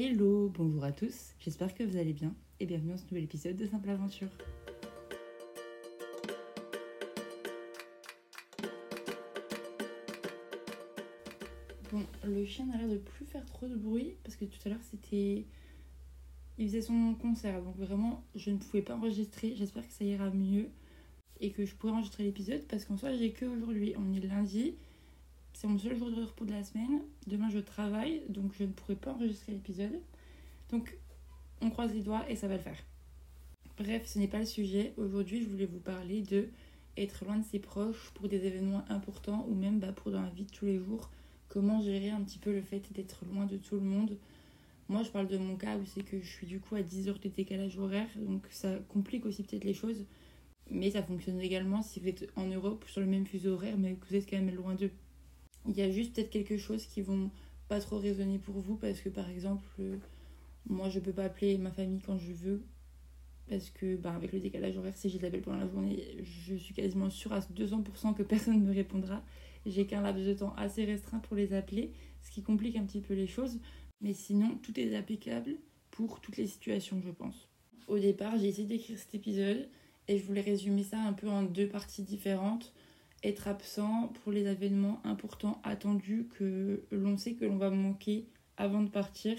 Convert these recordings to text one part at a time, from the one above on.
Hello, bonjour à tous, j'espère que vous allez bien et bienvenue dans ce nouvel épisode de Simple Aventure. Bon, le chien n'a l'air de plus faire trop de bruit parce que tout à l'heure c'était. Il faisait son concert donc vraiment je ne pouvais pas enregistrer. J'espère que ça ira mieux et que je pourrai enregistrer l'épisode parce qu'en soi j'ai que aujourd'hui. On est lundi, c'est mon seul jour de repos de la semaine. Demain je travaille donc je ne pourrai pas enregistrer l'épisode. Donc on croise les doigts et ça va le faire. Bref, ce n'est pas le sujet. Aujourd'hui je voulais vous parler de être loin de ses proches pour des événements importants ou même bah, pour dans la vie de tous les jours comment gérer un petit peu le fait d'être loin de tout le monde? Moi, je parle de mon cas où c'est que je suis du coup à 10 heures de décalage horaire, donc ça complique aussi peut-être les choses. Mais ça fonctionne également si vous êtes en Europe sur le même fuseau horaire, mais que vous êtes quand même loin d'eux. Il y a juste peut-être quelque chose qui vont pas trop résonner pour vous parce que par exemple, euh, moi je peux pas appeler ma famille quand je veux parce que bah, avec le décalage horaire, si j'ai l'appel pendant la journée, je suis quasiment sûre à 200% que personne ne me répondra j'ai qu'un laps de temps assez restreint pour les appeler, ce qui complique un petit peu les choses. Mais sinon, tout est applicable pour toutes les situations, je pense. Au départ, j'ai essayé d'écrire cet épisode et je voulais résumer ça un peu en deux parties différentes. Être absent pour les événements importants attendus que l'on sait que l'on va manquer avant de partir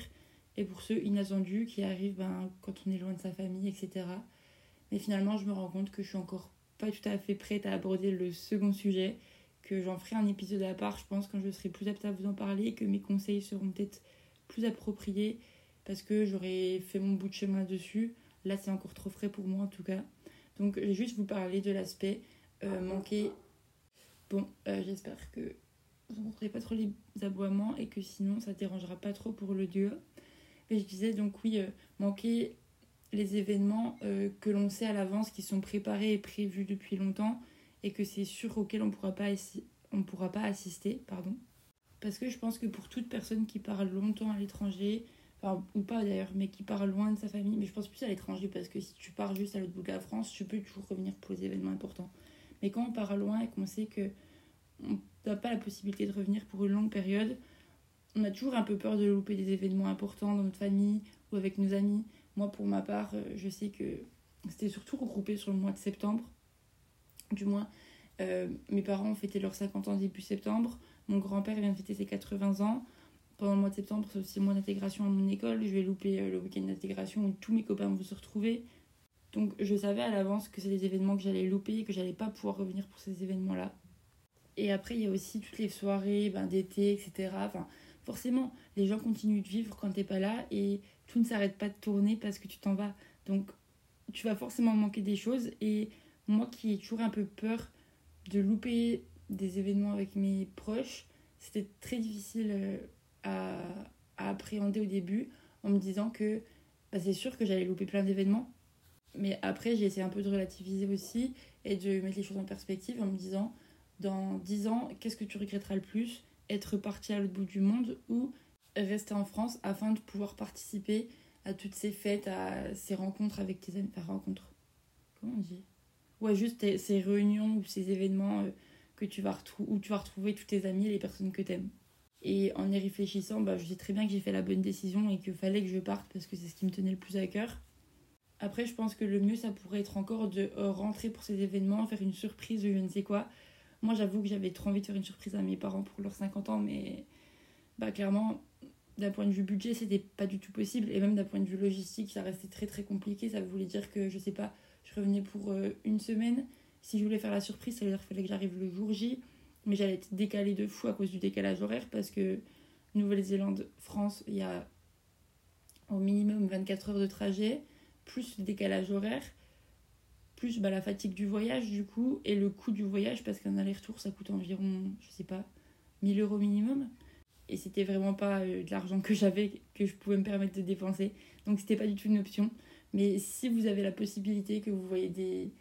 et pour ceux inattendus qui arrivent ben, quand on est loin de sa famille, etc. Mais finalement, je me rends compte que je suis encore pas tout à fait prête à aborder le second sujet que j'en ferai un épisode à part, je pense, quand je serai plus apte à vous en parler, que mes conseils seront peut-être plus appropriés parce que j'aurai fait mon bout de chemin dessus. Là, c'est encore trop frais pour moi en tout cas. Donc, je vais juste vous parler de l'aspect euh, manquer. Bon, euh, j'espère que vous n'entendrez pas trop les aboiements et que sinon ça dérangera pas trop pour le dieu. Mais je disais donc, oui, euh, manquer les événements que l'on sait à l'avance, qui sont préparés et prévus depuis longtemps et que c'est sûr auquel on ne pourra, pas on pourra pas assister. Pardon. Parce que je pense que pour toute personne qui part longtemps à l'étranger, enfin, ou pas d'ailleurs, mais qui part loin de sa famille, mais je pense plus à l'étranger parce que si tu pars juste à l'autre bout de la France, tu peux toujours revenir pour les événements importants. Mais quand on part loin et qu'on sait que on n'a pas la possibilité de revenir pour une longue période, on a toujours un peu peur de louper des événements importants dans notre famille ou avec nos amis. Moi, pour ma part, euh, je sais que c'était surtout regroupé sur le mois de septembre du moins. Euh, mes parents ont fêté leurs 50 ans début septembre. Mon grand-père vient de fêter ses 80 ans. Pendant le mois de septembre, c'est aussi mois d'intégration à mon école. Je vais louper euh, le week-end d'intégration où tous mes copains vont se retrouver. Donc je savais à l'avance que c'est des événements que j'allais louper et que j'allais pas pouvoir revenir pour ces événements-là. Et après, il y a aussi toutes les soirées ben, d'été, etc. Enfin, forcément, les gens continuent de vivre quand t'es pas là et tout ne s'arrête pas de tourner parce que tu t'en vas. Donc tu vas forcément manquer des choses et moi qui ai toujours un peu peur de louper des événements avec mes proches, c'était très difficile euh, à, appréhender au début en me disant que bah, c'est sûr que j'allais louper plein d'événements. Mais après, j'ai essayé un peu de relativiser aussi et de mettre les choses en perspective en me disant dans 10 ans, qu'est-ce que tu regretteras le plus? Être parti à l'autre bout du monde ou rester en France afin de pouvoir participer à toutes ces fêtes, à ces rencontres avec tes amis? Enfin, rencontres. Comment on dit? Ouais, juste ces réunions ou ces événements euh, que tu vas où tu vas retrouver tous tes amis et les personnes que tu aimes. Et en y réfléchissant, bah, je sais très bien que j'ai fait la bonne décision et qu'il fallait que je parte parce que c'est ce qui me tenait le plus à cœur. Après, je pense que le mieux, ça pourrait être encore de euh, rentrer pour ces événements, faire une surprise ou je ne sais quoi. Moi, j'avoue que j'avais trop envie de faire une surprise à mes parents pour leurs 50 ans, mais bah, clairement, d'un point de vue budget, c'était pas du tout possible. Et même d'un point de vue logistique, ça restait très très compliqué. Ça voulait dire que, je sais pas, je revenais pour euh, une semaine. Si je voulais faire la surprise, ça veut dire qu'il fallait que j'arrive le jour J. Mais j'allais être décalée de fou à cause du décalage horaire parce que Nouvelle-Zélande, France, il y a au minimum 24 heures de trajet, plus le décalage horaire, plus bah, la fatigue du voyage du coup, et le coût du voyage parce qu'un aller-retour ça coûte environ, je sais pas, 1000 euros minimum. Et c'était vraiment pas euh, de l'argent que j'avais, que je pouvais me permettre de dépenser. Donc c'était pas du tout une option. Mais si vous avez la possibilité, que vous voyez des,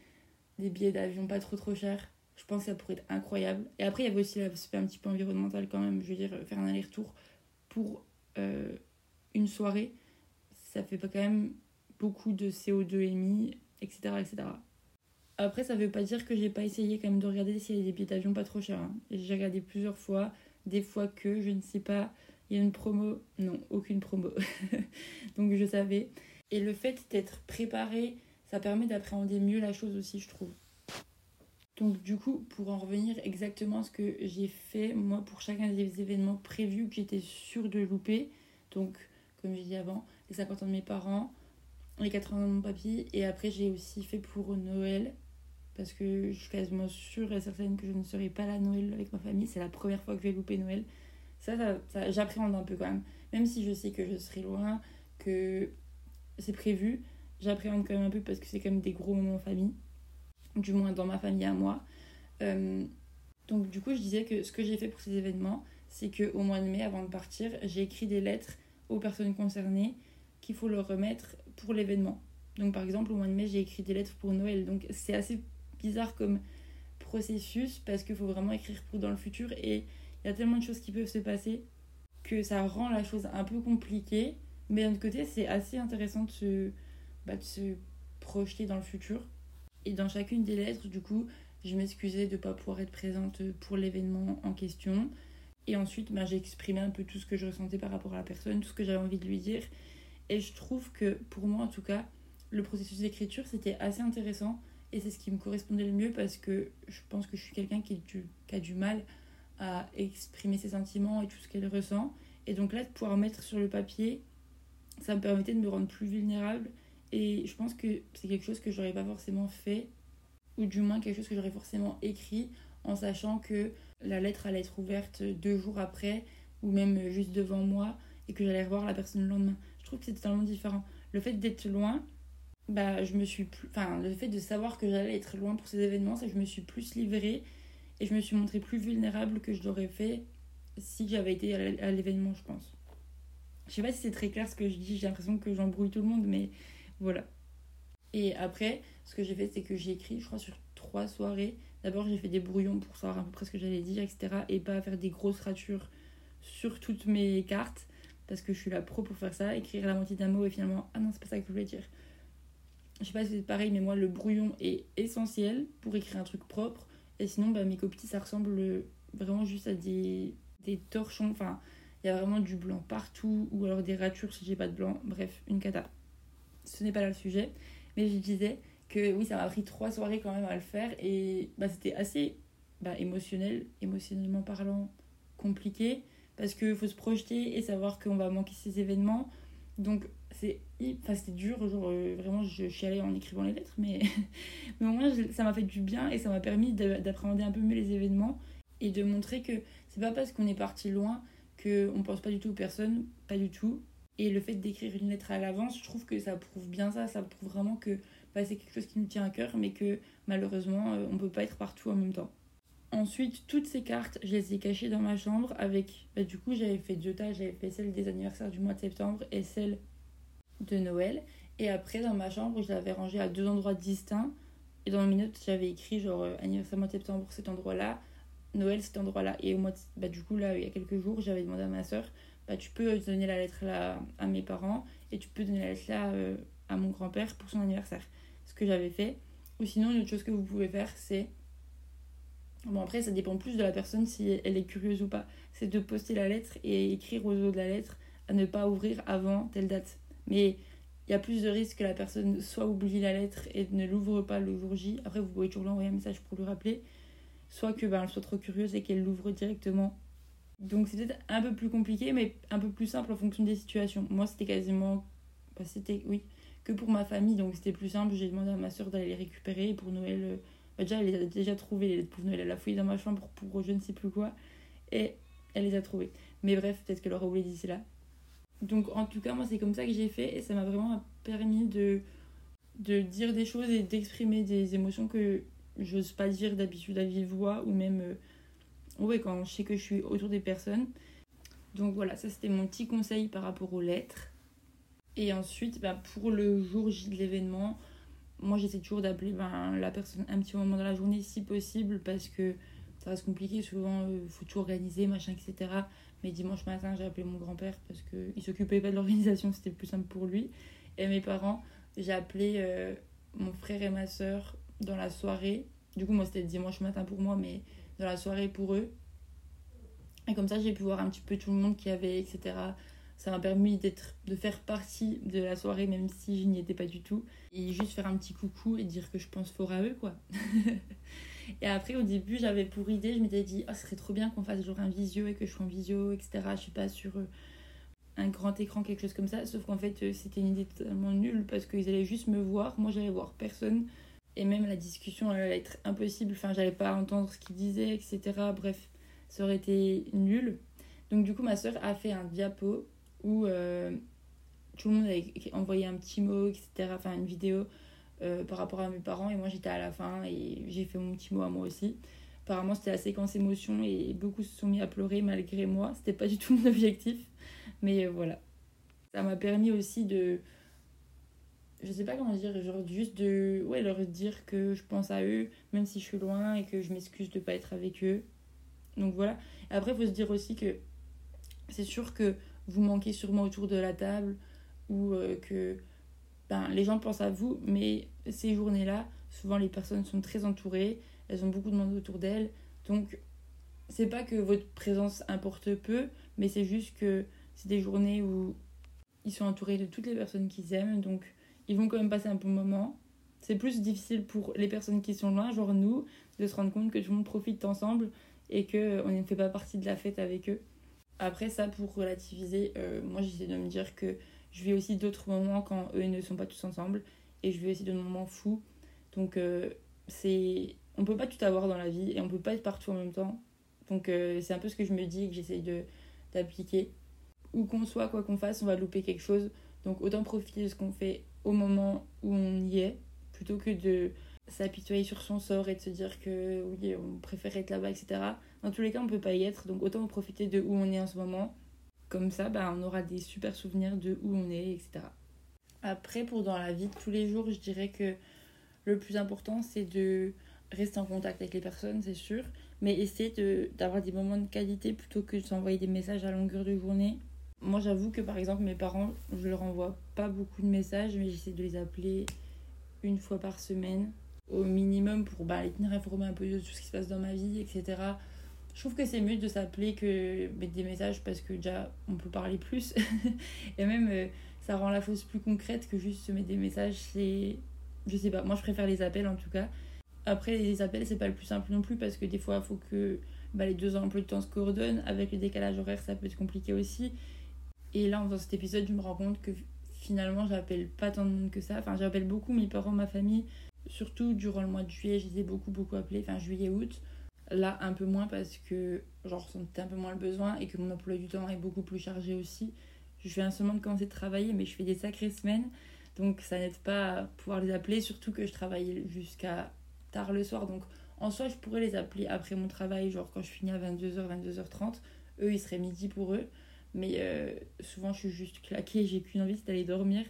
billets d'avion pas trop trop chers, je pense que ça pourrait être incroyable. Et après, il y avait aussi l'aspect un petit peu environnemental quand même. Je veux dire, faire un aller-retour pour euh, une soirée, ça fait pas quand même beaucoup de CO2 émis, etc. etc. Après, ça veut pas dire que j'ai pas essayé quand même de regarder s'il y a des billets d'avion pas trop chers. Hein. J'ai regardé plusieurs fois, des fois que je ne sais pas il y a une promo. Non, aucune promo. donc je savais. Et le fait d'être préparé, ça permet d'appréhender mieux la chose aussi, je trouve. Donc du coup, pour en revenir exactement à ce que j'ai fait, moi, pour chacun des événements prévus que j'étais sûre de louper, donc comme j'ai dit avant, les 50 ans de mes parents, les 80 ans de mon papy, et après j'ai aussi fait pour Noël, parce que je suis quasiment sûre et certaine que je ne serai pas là Noël avec ma famille, c'est la première fois que je vais louper Noël. Ça, ça, j'appréhende un peu quand même, même si je sais que je serai loin, que c'est prévu, j'appréhende quand même un peu parce que c'est quand même des gros moments en famille du moins dans ma famille à moi. Euh, donc du coup, je disais que ce que j'ai fait pour ces événements, c'est qu'au mois de mai, avant de partir, j'ai écrit des lettres aux personnes concernées qu'il faut leur remettre pour l'événement. Donc par exemple, au mois de mai, j'ai écrit des lettres pour Noël. Donc c'est assez bizarre comme processus parce qu'il faut vraiment écrire pour dans le futur et il y a tellement de choses qui peuvent se passer que ça rend la chose un peu compliquée. Mais d'un autre côté, c'est assez intéressant de se, bah, de se projeter dans le futur. Et dans chacune des lettres, du coup, je m'excusais de ne pas pouvoir être présente pour l'événement en question. Et ensuite, ben, j'ai exprimé un peu tout ce que je ressentais par rapport à la personne, tout ce que j'avais envie de lui dire. Et je trouve que, pour moi en tout cas, le processus d'écriture, c'était assez intéressant. Et c'est ce qui me correspondait le mieux parce que je pense que je suis quelqu'un qui, a du mal à exprimer ses sentiments et tout ce qu'elle ressent. Et donc là, de pouvoir mettre sur le papier, ça me permettait de me rendre plus vulnérable et je pense que c'est quelque chose que j'aurais pas forcément fait, ou du moins quelque chose que j'aurais forcément écrit, en sachant que la lettre allait être ouverte deux jours après, ou même juste devant moi, et que j'allais revoir la personne le lendemain. Je trouve que c'est totalement différent. Le fait d'être loin, bah, je me suis plus... Enfin, le fait de savoir que j'allais être loin pour ces événements, c'est que je me suis plus livrée, et je me suis montrée plus vulnérable que je l'aurais fait si j'avais été à l'événement, je pense. Je sais pas si c'est très clair ce que je dis, j'ai l'impression que j'embrouille tout le monde, mais voilà. Et après, ce que j'ai fait, c'est que j'ai écrit, je crois, sur trois soirées. D'abord, j'ai fait des brouillons pour savoir à peu près ce que j'allais dire, etc. Et pas faire des grosses ratures sur toutes mes cartes, parce que je suis la pro pour faire ça. Écrire la moitié d'un mot et finalement, ah non, c'est pas ça que je voulais dire. Je sais pas si c'est pareil, mais moi, le brouillon est essentiel pour écrire un truc propre. Et sinon, bah, mes copies, ça ressemble vraiment juste à des, des torchons. Enfin, il y a vraiment du blanc partout, ou alors des ratures si j'ai pas de blanc. Bref, une cata ce n'est pas là le sujet. Mais je disais que oui, ça m'a pris trois soirées quand même à le faire. Et bah, c'était assez bah, émotionnel, émotionnellement parlant, compliqué. Parce qu'il faut se projeter et savoir qu'on va manquer ces événements. Donc c'est enfin, c'était dur. Genre, euh, vraiment, je, allée en écrivant les lettres. Mais, mais au moins, ça m'a fait du bien et ça m'a permis d'appréhender un peu mieux les événements. Et de montrer que c'est pas parce qu'on est parti loin qu'on pense pas du tout aux personnes. Pas du tout. Et le fait d'écrire une lettre à l'avance, je trouve que ça prouve bien ça. Ça prouve vraiment que bah, c'est quelque chose qui nous tient à cœur, mais que malheureusement, euh, on peut pas être partout en même temps. Ensuite, toutes ces cartes, je les ai cachées dans ma chambre avec. Bah, du coup, j'avais fait deux tas. J'avais fait celle des anniversaires du mois de septembre et celle de Noël. Et après, dans ma chambre, je l'avais rangée à deux endroits distincts. Et dans mes notes, j'avais écrit genre euh, anniversaire mois de septembre, cet endroit-là. Noël, cet endroit-là. Et au mois bah, du coup, là, il y a quelques jours, j'avais demandé à ma soeur bah, tu peux donner la lettre là à mes parents et tu peux donner la lettre là euh, à mon grand-père pour son anniversaire. Ce que j'avais fait. Ou sinon, une autre chose que vous pouvez faire, c'est. Bon, après, ça dépend plus de la personne si elle est curieuse ou pas. C'est de poster la lettre et écrire aux autres de la lettre à ne pas ouvrir avant telle date. Mais il y a plus de risques que la personne soit oublie la lettre et ne l'ouvre pas le jour J. Après, vous pouvez toujours lui envoyer un message pour lui rappeler. Soit que ben, elle soit trop curieuse et qu'elle l'ouvre directement donc c'est peut-être un peu plus compliqué, mais un peu plus simple en fonction des situations. Moi, c'était quasiment. Bah, c'était, oui, que pour ma famille, donc c'était plus simple. J'ai demandé à ma soeur d'aller les récupérer pour Noël. Bah, déjà, elle les a déjà trouvées, les pour Noël. Elle a fouillé dans ma chambre pour je ne sais plus quoi. Et elle les a trouvées. Mais bref, peut-être qu'elle aura oublié d'ici là. Donc en tout cas, moi, c'est comme ça que j'ai fait. Et ça m'a vraiment permis de, de dire des choses et d'exprimer des émotions que j'ose pas dire d'habitude à vive voix ou même. Euh, ouais, quand je sais que je suis autour des personnes. Donc voilà, ça c'était mon petit conseil par rapport aux lettres. Et ensuite, bah, pour le jour J de l'événement, moi j'essaie toujours d'appeler ben, la personne un petit moment dans la journée si possible parce que ça reste compliqué. Souvent, il euh, faut tout organiser, machin, etc. Mais dimanche matin, j'ai appelé mon grand-père parce qu'il s'occupait pas de l'organisation, c'était plus simple pour lui. Et mes parents, j'ai appelé euh, mon frère et ma soeur dans la soirée. Du coup, moi c'était dimanche matin pour moi, mais dans la soirée pour eux. Et comme ça, j'ai pu voir un petit peu tout le monde qui avait, etc. Ça m'a permis de faire partie de la soirée, même si je n'y étais pas du tout. Et juste faire un petit coucou et dire que je pense fort à eux, quoi. et après, au début, j'avais pour idée, je m'étais dit, oh, ce serait trop bien qu'on fasse genre un visio et que je sois en visio, etc. Je sais pas, sur euh, un grand écran, quelque chose comme ça. Sauf qu'en fait, euh, c'était une idée totalement nulle parce qu'ils allaient juste me voir. Moi, j'allais voir personne. Et même la discussion allait être impossible. Enfin, j'allais pas entendre ce qu'ils disaient, etc. Bref, ça aurait été nul. Donc, du coup, ma soeur a fait un diapo où euh, tout le monde avait envoyé un petit mot, etc. Enfin, une vidéo euh, par rapport à mes parents. Et moi, j'étais à la fin et j'ai fait mon petit mot à moi aussi. Apparemment, c'était la séquence émotion et beaucoup se sont mis à pleurer malgré moi. C'était pas du tout mon objectif. Mais euh, voilà. Ça m'a permis aussi de. Je sais pas comment dire, genre juste de ouais, leur dire que je pense à eux, même si je suis loin et que je m'excuse de pas être avec eux. Donc voilà. Après, il faut se dire aussi que c'est sûr que vous manquez sûrement autour de la table ou euh, que ben, les gens pensent à vous, mais ces journées-là, souvent les personnes sont très entourées, elles ont beaucoup de monde autour d'elles. Donc, c'est pas que votre présence importe peu, mais c'est juste que c'est des journées où ils sont entourés de toutes les personnes qu'ils aiment, donc ils vont quand même passer un bon moment. C'est plus difficile pour les personnes qui sont loin, genre nous, de se rendre compte que tout le monde profite ensemble et qu'on ne fait pas partie de la fête avec eux. Après ça, pour relativiser, euh, moi j'essaie de me dire que je vis aussi d'autres moments quand eux ne sont pas tous ensemble et je vis aussi de moments fous. Donc euh, c'est on peut pas tout avoir dans la vie et on peut pas être partout en même temps. Donc euh, c'est un peu ce que je me dis et que j'essaie de d'appliquer où qu'on soit, quoi qu'on fasse, on va louper quelque chose. Donc autant profiter de ce qu'on fait au moment où on y est, plutôt que de s'apitoyer sur son sort et de se dire que oui, on préfère être là-bas, etc. Dans tous les cas, on peut pas y être, donc autant profiter de où on est en ce moment. Comme ça, bah, on aura des super souvenirs de où on est, etc. Après, pour dans la vie de tous les jours, je dirais que le plus important, c'est de rester en contact avec les personnes, c'est sûr, mais essayer d'avoir des moments de qualité plutôt que de s'envoyer des messages à longueur de journée moi, j'avoue que par exemple, mes parents, je leur envoie pas beaucoup de messages, mais j'essaie de les appeler une fois par semaine au minimum pour bah, les tenir informés un peu de tout ce qui se passe dans ma vie, etc. Je trouve que c'est mieux de s'appeler que mettre des messages parce que déjà on peut parler plus et même euh, ça rend la fausse plus concrète que juste se mettre des messages. C'est. Je sais pas, moi je préfère les appels en tout cas. Après, les appels c'est pas le plus simple non plus parce que des fois il faut que bah, les deux emplois de temps se coordonnent. Avec le décalage horaire, ça peut être compliqué aussi. Et là, en faisant cet épisode, je me rends compte que finalement, j'appelle pas tant de monde que ça. Enfin, j'appelle beaucoup mes parents, ma famille. Surtout durant le mois de juillet, je les ai beaucoup, beaucoup appelés. Enfin, juillet, août. Là, un peu moins parce que, genre, sentais un peu moins le besoin et que mon emploi du temps est beaucoup plus chargé aussi. Je viens seulement de commencer de travailler, mais je fais des sacrées semaines. Donc, ça n'aide pas à pouvoir les appeler. Surtout que je travaille jusqu'à tard le soir. Donc, en soi, je pourrais les appeler après mon travail, genre quand je finis à 22h, 22h30. Eux, il serait midi pour eux. Mais euh, souvent, je suis juste claquée, j'ai qu'une envie, c'est d'aller dormir.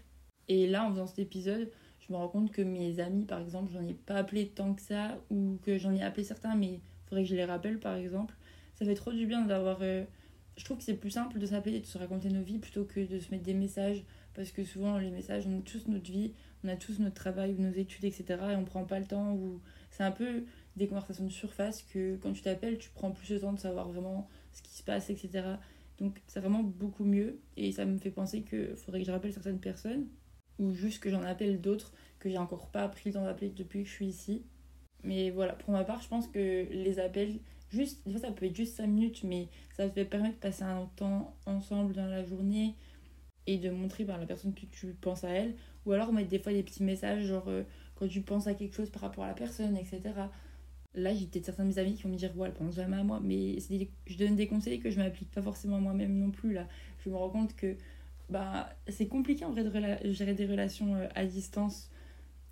Et là, en faisant cet épisode, je me rends compte que mes amis, par exemple, j'en ai pas appelé tant que ça, ou que j'en ai appelé certains, mais faudrait que je les rappelle, par exemple. Ça fait trop du bien d'avoir. Euh, je trouve que c'est plus simple de s'appeler et de se raconter nos vies plutôt que de se mettre des messages, parce que souvent, les messages, on a tous notre vie, on a tous notre travail nos études, etc., et on prend pas le temps, ou c'est un peu des conversations de surface que quand tu t'appelles, tu prends plus le temps de savoir vraiment ce qui se passe, etc. Donc c'est vraiment beaucoup mieux et ça me fait penser qu'il faudrait que je rappelle certaines personnes ou juste que j'en appelle d'autres que j'ai encore pas pris le temps d'appeler depuis que je suis ici. Mais voilà, pour ma part, je pense que les appels, juste, des fois ça peut être juste 5 minutes, mais ça te permet de passer un temps ensemble dans la journée et de montrer par la personne que tu penses à elle. Ou alors mettre des fois des petits messages, genre euh, quand tu penses à quelque chose par rapport à la personne, etc. Là, j'ai peut-être certains de mes amis qui vont me dire, ouais, elle pense jamais à moi, mais je donne des conseils que je m'applique pas forcément moi-même non plus. Là, je me rends compte que bah, c'est compliqué en vrai de gérer des relations euh, à distance.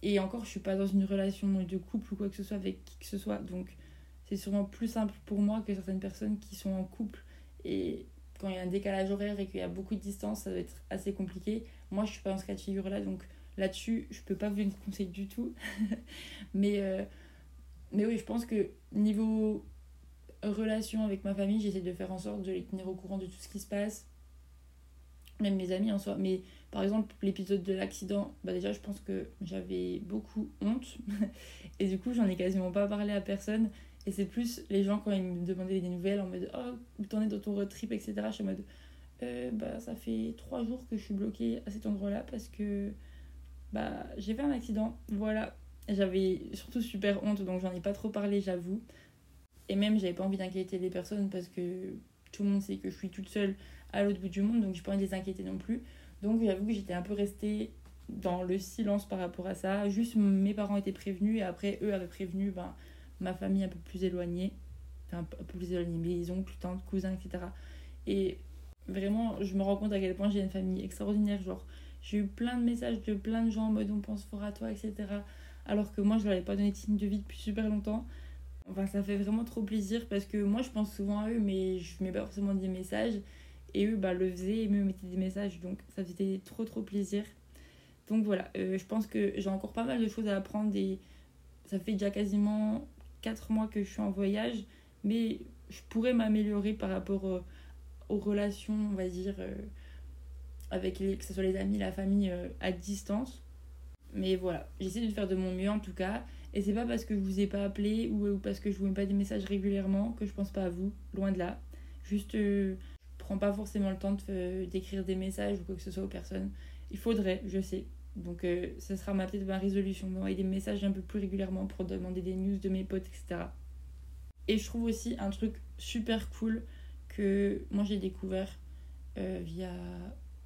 Et encore, je suis pas dans une relation de couple ou quoi que ce soit avec qui que ce soit. Donc, c'est sûrement plus simple pour moi que certaines personnes qui sont en couple. Et quand il y a un décalage horaire et qu'il y a beaucoup de distance, ça doit être assez compliqué. Moi, je suis pas dans ce cas de figure-là, donc là-dessus, je peux pas vous donner de conseils du tout. mais. Euh, mais oui, je pense que niveau relation avec ma famille, j'essaie de faire en sorte de les tenir au courant de tout ce qui se passe. Même mes amis en soi. Mais par exemple, l'épisode de l'accident, bah déjà, je pense que j'avais beaucoup honte. et du coup, j'en ai quasiment pas parlé à personne. Et c'est plus les gens quand ils me demandaient des nouvelles en mode Oh, t'en es dans ton road trip, etc. Je suis en mode euh, bah, Ça fait trois jours que je suis bloquée à cet endroit-là parce que bah, j'ai fait un accident. Voilà. J'avais surtout super honte, donc j'en ai pas trop parlé, j'avoue. Et même, j'avais pas envie d'inquiéter les personnes parce que tout le monde sait que je suis toute seule à l'autre bout du monde, donc j'ai pas envie de les inquiéter non plus. Donc j'avoue que j'étais un peu restée dans le silence par rapport à ça. Juste mes parents étaient prévenus et après eux avaient prévenu ben, ma famille un peu plus éloignée. Enfin, un peu plus éloignée, mes oncles, tantes, cousins, etc. Et vraiment, je me rends compte à quel point j'ai une famille extraordinaire. Genre, j'ai eu plein de messages de plein de gens en mode on pense fort à toi, etc. Alors que moi, je leur avais pas donné de signe de vie depuis super longtemps. Enfin, ça fait vraiment trop plaisir parce que moi, je pense souvent à eux, mais je mets pas forcément des messages. Et eux, bah, le faisaient et me mettaient des messages. Donc, ça faisait trop, trop plaisir. Donc, voilà. Euh, je pense que j'ai encore pas mal de choses à apprendre. Et ça fait déjà quasiment 4 mois que je suis en voyage. Mais je pourrais m'améliorer par rapport euh, aux relations, on va dire, euh, avec les, que ce soit les amis, la famille à distance. Mais voilà, j'essaie de faire de mon mieux en tout cas. Et c'est pas parce que je vous ai pas appelé ou, parce que je vous mets pas des messages régulièrement que je pense pas à vous, loin de là. Juste, prends pas forcément le temps d'écrire des messages ou quoi que ce soit aux personnes. Il faudrait, je sais. Donc, euh, ce sera ma, peut-être ma résolution d'envoyer des messages un peu plus régulièrement pour demander des news de mes potes, etc. Et je trouve aussi un truc super cool que moi j'ai découvert euh, via.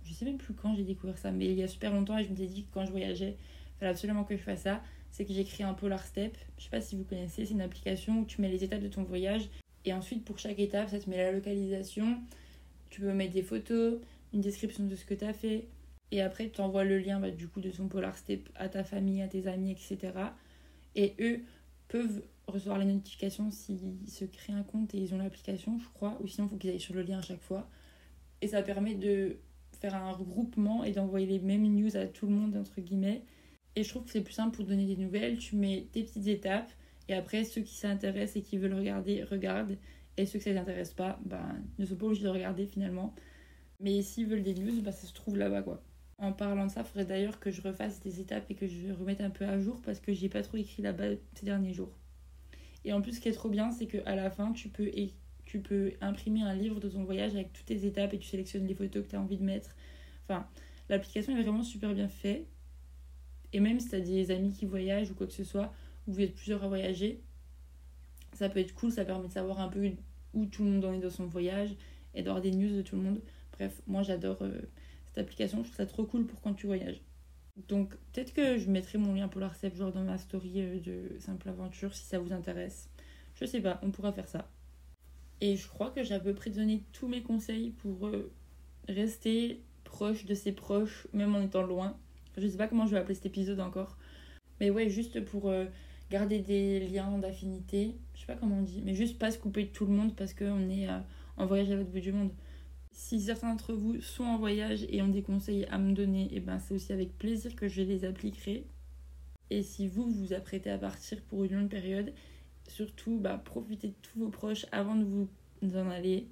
Je sais même plus quand j'ai découvert ça, mais il y a super longtemps et je me suis dit que quand je voyageais, il fallait absolument que je fasse ça c'est que j'ai créé un Polar Step. Je sais pas si vous connaissez, c'est une application où tu mets les étapes de ton voyage et ensuite pour chaque étape, ça te met la localisation. Tu peux mettre des photos, une description de ce que tu as fait et après tu envoies le lien bah, du coup de ton Polar Step à ta famille, à tes amis, etc. Et eux peuvent recevoir les notifications s'ils se créent un compte et ils ont l'application, je crois, ou sinon il faut qu'ils aillent sur le lien à chaque fois. Et ça permet de faire un regroupement et d'envoyer les mêmes news à tout le monde, entre guillemets. Et je trouve que c'est plus simple pour donner des nouvelles. Tu mets tes petites étapes et après, ceux qui s'intéressent et qui veulent regarder, regardent. Et ceux que ça les intéresse pas, ben, ne sont pas obligés de regarder finalement. Mais s'ils veulent des news, ben, ça se trouve là-bas quoi. En parlant de ça, il faudrait d'ailleurs que je refasse des étapes et que je remette un peu à jour parce que j'ai pas trop écrit là-bas ces derniers jours. Et en plus, ce qui est trop bien, c'est qu'à la fin, tu peux, tu peux imprimer un livre de ton voyage avec toutes tes étapes et tu sélectionnes les photos que tu as envie de mettre. Enfin, l'application est vraiment super bien faite. Et même si tu as des amis qui voyagent ou quoi que ce soit, ou vous êtes plusieurs à voyager, ça peut être cool, ça permet de savoir un peu où tout le monde en est dans son voyage et d'avoir des news de tout le monde. Bref, moi j'adore euh, cette application, je trouve ça trop cool pour quand tu voyages. Donc peut-être que je mettrai mon lien pour l'ARCEP genre dans ma story euh, de Simple Aventure si ça vous intéresse. Je sais pas, on pourra faire ça. Et je crois que j'ai à peu près donné tous mes conseils pour euh, rester proche de ses proches, même en étant loin. Je sais pas comment je vais appeler cet épisode encore. Mais ouais, juste pour garder des liens d'affinité. Je sais pas comment on dit. Mais juste pas se couper de tout le monde parce qu'on est euh, en voyage à l'autre bout du monde. Si certains d'entre vous sont en voyage et ont des conseils à me donner, eh ben c'est aussi avec plaisir que je les appliquerai. Et si vous vous apprêtez à partir pour une longue période, surtout bah, profitez de tous vos proches avant de vous en aller.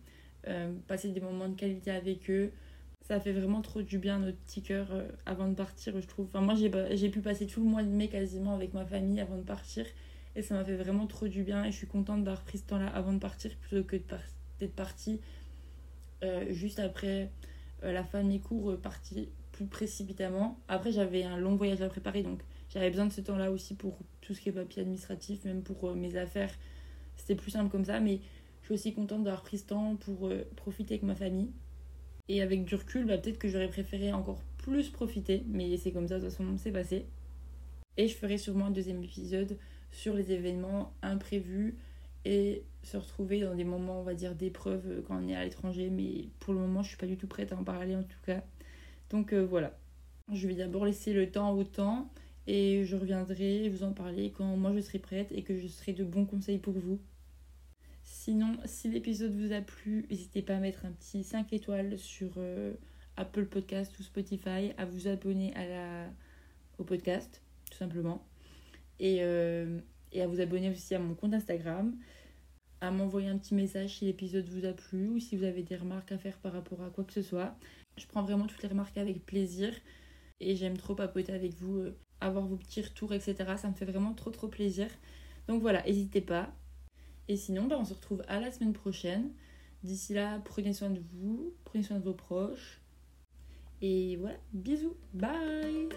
Euh, passer des moments de qualité avec eux, ça fait vraiment trop du bien notre petit cœur euh, avant de partir, je trouve. Enfin, moi, j'ai pu passer tout le mois de mai quasiment avec ma famille avant de partir. Et ça m'a fait vraiment trop du bien. Et je suis contente d'avoir pris ce temps-là avant de partir plutôt que d'être partie euh, juste après euh, la fin de mes cours, partie plus précipitamment. Après, j'avais un long voyage à préparer, donc j'avais besoin de ce temps-là aussi pour tout ce qui est papier administratif, même pour mes affaires. C'était plus simple comme ça, mais je suis aussi contente d'avoir pris ce temps pour profiter avec ma famille. Et avec du recul, bah, peut-être que j'aurais préféré encore plus profiter, mais c'est comme ça, de toute façon, c'est passé. Et je ferai sûrement un deuxième épisode sur les événements imprévus et se retrouver dans des moments, on va dire, d'épreuve quand on est à l'étranger. Mais pour le moment, je suis pas du tout prête à en parler en tout cas. Donc euh, voilà. Je vais d'abord laisser le temps au temps et je reviendrai vous en parler quand moi je serai prête et que je serai de bons conseils pour vous. Sinon, si l'épisode vous a plu, n'hésitez pas à mettre un petit 5 étoiles sur euh, Apple Podcast ou Spotify, à vous abonner à la... au podcast, tout simplement. Et, euh, et à vous abonner aussi à mon compte Instagram, à m'envoyer un petit message si l'épisode vous a plu ou si vous avez des remarques à faire par rapport à quoi que ce soit. Je prends vraiment toutes les remarques avec plaisir et j'aime trop papoter avec vous, euh, avoir vos petits retours, etc. Ça me fait vraiment trop trop plaisir. Donc voilà, n'hésitez pas. Et sinon, bah, on se retrouve à la semaine prochaine. D'ici là, prenez soin de vous, prenez soin de vos proches. Et voilà, bisous, bye